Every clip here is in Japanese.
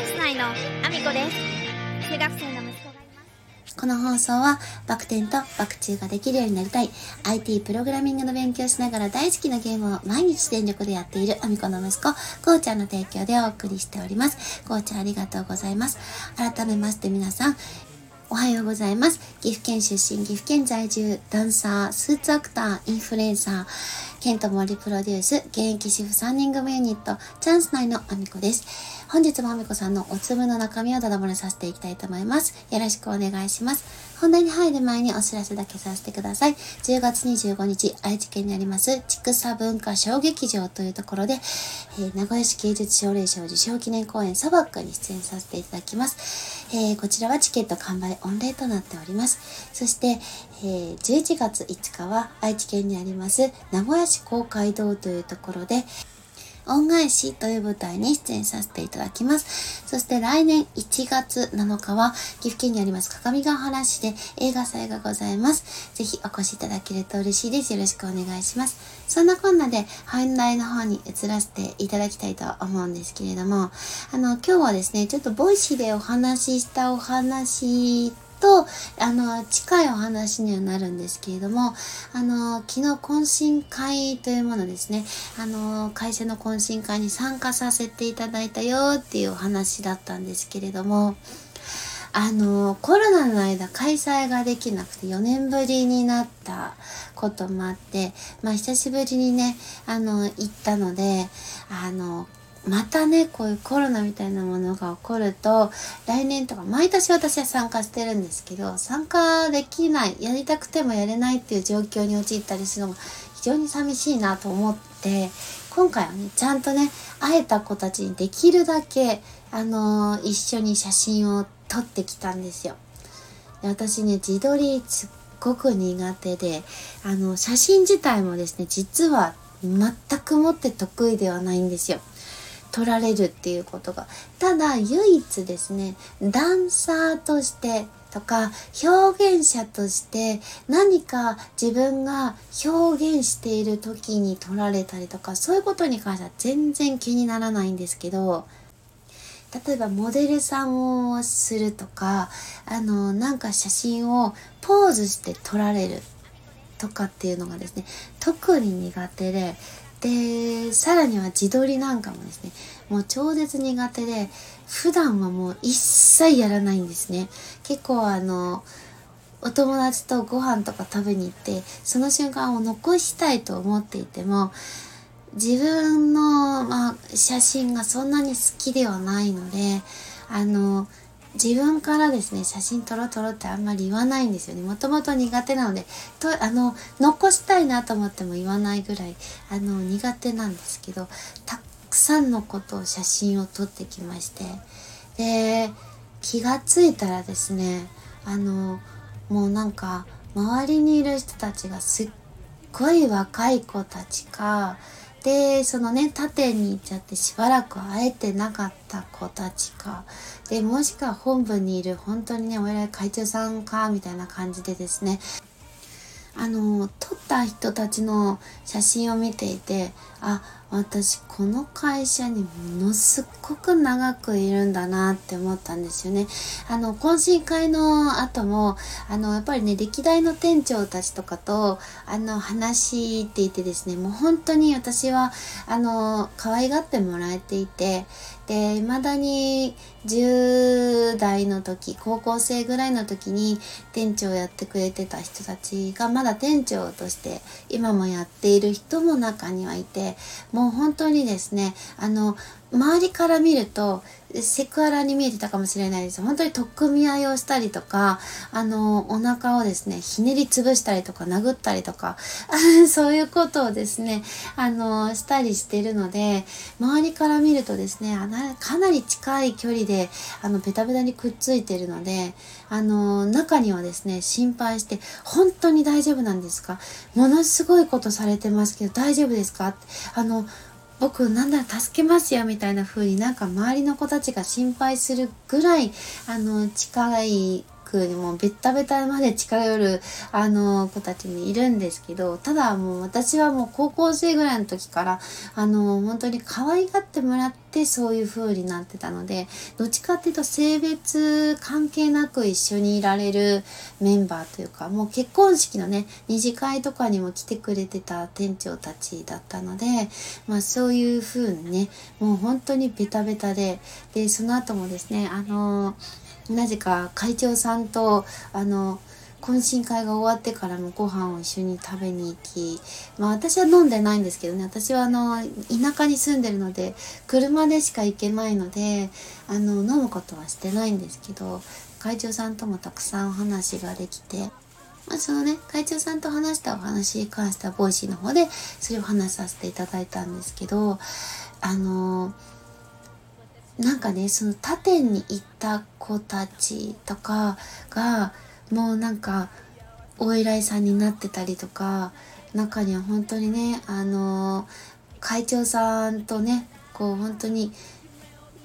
ンス内のアミコです中学生の息子がいますこの放送はバク転とバク宙ができるようになりたい IT プログラミングの勉強しながら大好きなゲームを毎日全力でやっているアミコの息子、こうちゃんの提供でお送りしております。こうちゃんありがとうございます。改めまして皆さん、おはようございます。岐阜県出身、岐阜県在住、ダンサー、スーツアクター、インフルエンサー、ケント森プロデュース、現役主婦3人組ユニット、チャンス内のアミコです。本日もアミコさんのお粒の中身をだだ漏れさせていきたいと思います。よろしくお願いします。本題に入る前にお知らせだけさせてください。10月25日、愛知県にあります、畜産文化小劇場というところで、えー名古屋市芸術奨励賞受賞記念公演サバッカに出演させていただきます。えーこちらはチケット完売御礼となっております。そして、えー11月5日は愛知県にあります名古屋市公会堂というところで、恩返しという舞台に出演させていただきます。そして来年1月7日は岐阜県にあります各務原市で映画祭がございます。ぜひお越しいただけると嬉しいです。よろしくお願いします。そんなこんなで本題の方に移らせていただきたいと思うんですけれども、あの、今日はですね、ちょっとボイシーでお話ししたお話と、とあの、近いお話にはなるんですけれども、あの、昨日懇親会というものですね、あの、会社の懇親会に参加させていただいたよっていうお話だったんですけれども、あの、コロナの間開催ができなくて4年ぶりになったこともあって、まあ久しぶりにね、あの、行ったので、あの、またね、こういうコロナみたいなものが起こると、来年とか、毎年私は参加してるんですけど、参加できない、やりたくてもやれないっていう状況に陥ったりするのも非常に寂しいなと思って、今回はね、ちゃんとね、会えた子たちにできるだけ、あのー一緒に写真を撮ってきたんですよ。で私ね、自撮りすっごく苦手で、あの、写真自体もですね、実は全くもって得意ではないんですよ。撮られるっていうことが。ただ、唯一ですね、ダンサーとしてとか、表現者として何か自分が表現している時に撮られたりとか、そういうことに関しては全然気にならないんですけど、例えばモデルさんをするとか、あの、なんか写真をポーズして撮られるとかっていうのがですね、特に苦手で、で、さらには自撮りなんかもですね、もう超絶苦手で、普段はもう一切やらないんですね。結構あの、お友達とご飯とか食べに行って、その瞬間を残したいと思っていても、自分の、まあ、写真がそんなに好きではないので、あの、自分からですね、写真撮ろう撮ろうってあんまり言わないんですよね。もともと苦手なので、と、あの、残したいなと思っても言わないぐらい、あの、苦手なんですけど、たくさんのことを写真を撮ってきまして、で、気がついたらですね、あの、もうなんか、周りにいる人たちがすっごい若い子たちか、で、そのね、縦に行っちゃってしばらく会えてなかった子たちか、で、もしくは本部にいる本当にね、お偉い会長さんか、みたいな感じでですね、あの、撮った人たちの写真を見ていて、あ、私この会社にものすっごく長くいるんだなって思ったんですよね。あの、懇親会の後も、あの、やっぱりね、歴代の店長たちとかと、あの、話していてですね、もう本当に私は、あの、可愛がってもらえていて、で、未だに10代の時、高校生ぐらいの時に店長やってくれてた人たちが、まだ店長として今もやっている人も中にはいて、もう本当にですね、あの、周りから見ると、セクハラに見えてたかもしれないです。本当に取っ組み合いをしたりとか、あの、お腹をですね、ひねり潰したりとか、殴ったりとか、そういうことをですね、あの、したりしてるので、周りから見るとですね、かなり近い距離で、あの、ベタベタにくっついてるので、あの、中にはですね、心配して、本当に大丈夫なんですか？ものすごいことされてますけど、大丈夫ですか？あの、僕なんだら助けますよみたいな風になんか周りの子たちが心配するぐらいあの近いクにもうベッタベタまで近寄る、あの、子たちもいるんですけど、ただもう私はもう高校生ぐらいの時から、あの、本当に可愛がってもらってそういう風になってたので、どっちかっていうと性別関係なく一緒にいられるメンバーというか、もう結婚式のね、二次会とかにも来てくれてた店長たちだったので、まあそういう風にね、もう本当にベタベタで、で、その後もですね、あの、なぜか会長さんと、あの、懇親会が終わってからもご飯を一緒に食べに行き、まあ私は飲んでないんですけどね、私はあの、田舎に住んでるので、車でしか行けないので、あの、飲むことはしてないんですけど、会長さんともたくさんお話ができて、まあ、そのね、会長さんと話したお話に関しては、ボイシーの方で、それを話させていただいたんですけど、あのなんかね、その他店に行った子たちとかが、もうなんか、お依頼さんになってたりとか、中には本当にね、あの会長さんとね、こう本当に、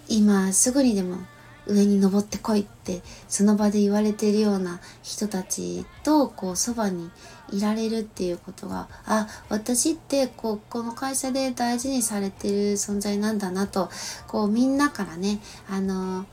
今すぐにでも上に登ってこいってその場で言われてるような人たちとこうそばにいられるっていうことがあ私ってこうこの会社で大事にされてる存在なんだなとこうみんなからねあの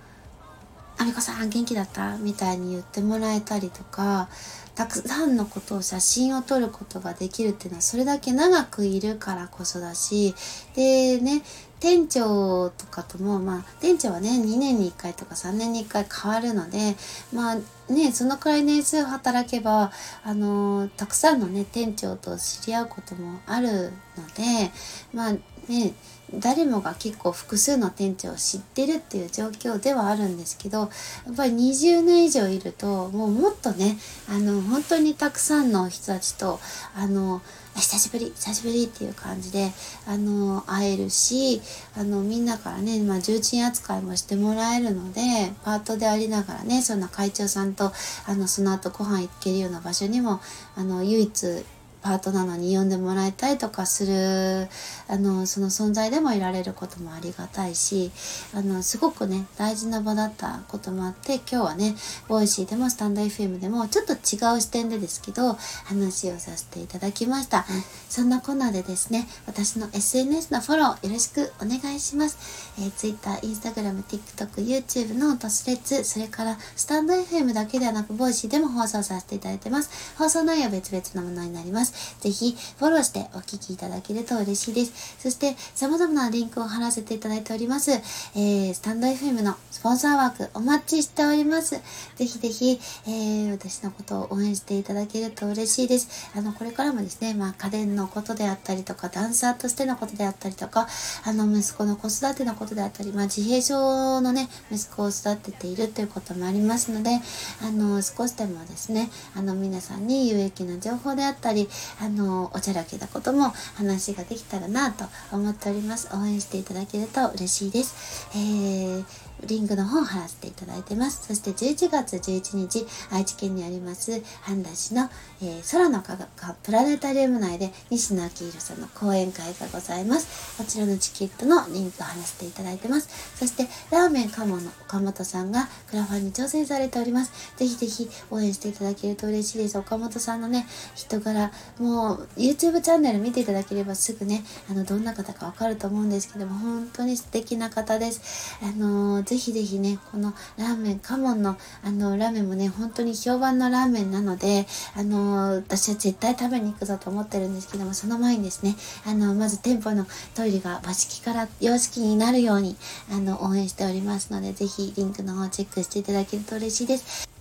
「あみこさん元気だった?」みたいに言ってもらえたりとかたくさんのことを写真を撮ることができるっていうのはそれだけ長くいるからこそだしでね店長とかとも、まあ、店長はね、2年に1回とか3年に1回変わるので、まあね、そのくらい年数働けば、あのたくさんのね、店長と知り合うこともあるので、まあね、誰もが結構複数の店長を知ってるっていう状況ではあるんですけどやっぱり20年以上いるともうもっとねあの本当にたくさんの人たちとあの久しぶり久しぶりっていう感じであの会えるしあのみんなからね、まあ、重鎮扱いもしてもらえるのでパートでありながらねそんな会長さんとあのその後ご飯行けるような場所にもあの唯一パートなのに呼んでもらえたりとかするあのその存在でもいられることもありがたいしあのすごくね大事な場だったこともあって今日はねボイシーでもスタンド FM でもちょっと違う視点でですけど話をさせていただきました、うん、そんなこんなでですね私の SNS のフォローよろしくお願いします、えー、Twitter、Instagram、TikTok、YouTube のトスレッツそれからスタンド FM だけではなくボイシーでも放送させていただいてます。放送内容は別々のものになりますぜひフォローしてお聞きいただけると嬉しいです。そして様々なリンクを貼らせていただいております。えー、スタンド FM のスポンサー枠お待ちしております。ぜひぜひ、えー、私のことを応援していただけると嬉しいです。あの、これからもですね、まあ家電のことであったりとか、ダンサーとしてのことであったりとか、あの、息子の子育てのことであったり、まあ自閉症のね、息子を育てているということもありますので、あの、少しでもですね、あの、皆さんに有益な情報であったり、あの、おちゃらけたことも話ができたらなと思っております。応援していただけると嬉しいです。えーリンクの方を貼らせていただいてます。そして11月11日、愛知県にあります半田市の、えー、空の科学プラネタリウム内で西野明宏さんの講演会がございます。こちらのチケットのリンクを貼らせていただいてます。そしてラーメンカモの岡本さんがクラファンに挑戦されております。ぜひぜひ応援していただけると嬉しいです。岡本さんのね、人柄、もう YouTube チャンネル見ていただければすぐね、あの、どんな方かわかると思うんですけども、本当に素敵な方です。あのーぜひぜひね、このラーメン、カモンのあのラーメンもね、本当に評判のラーメンなので、あの私は絶対食べに行くぞと思ってるんですけども、その前にですね、あの、まず店舗のトイレが和式から洋式になるように、あの、応援しておりますので、ぜひリンクの方チェックしていただけると嬉しいです。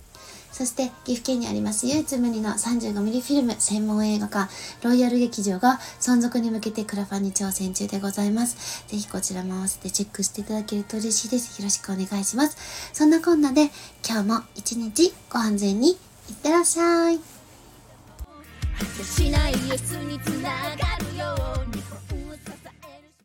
そして岐阜県にあります唯一無二の 35mm フィルム専門映画館ロイヤル劇場が存続に向けてクラファンに挑戦中でございます。ぜひこちらも合わせてチェックしていただけると嬉しいです。よろしくお願いします。そんなこんなで今日も一日ご安全にいってらっしゃい。しないにつながるよ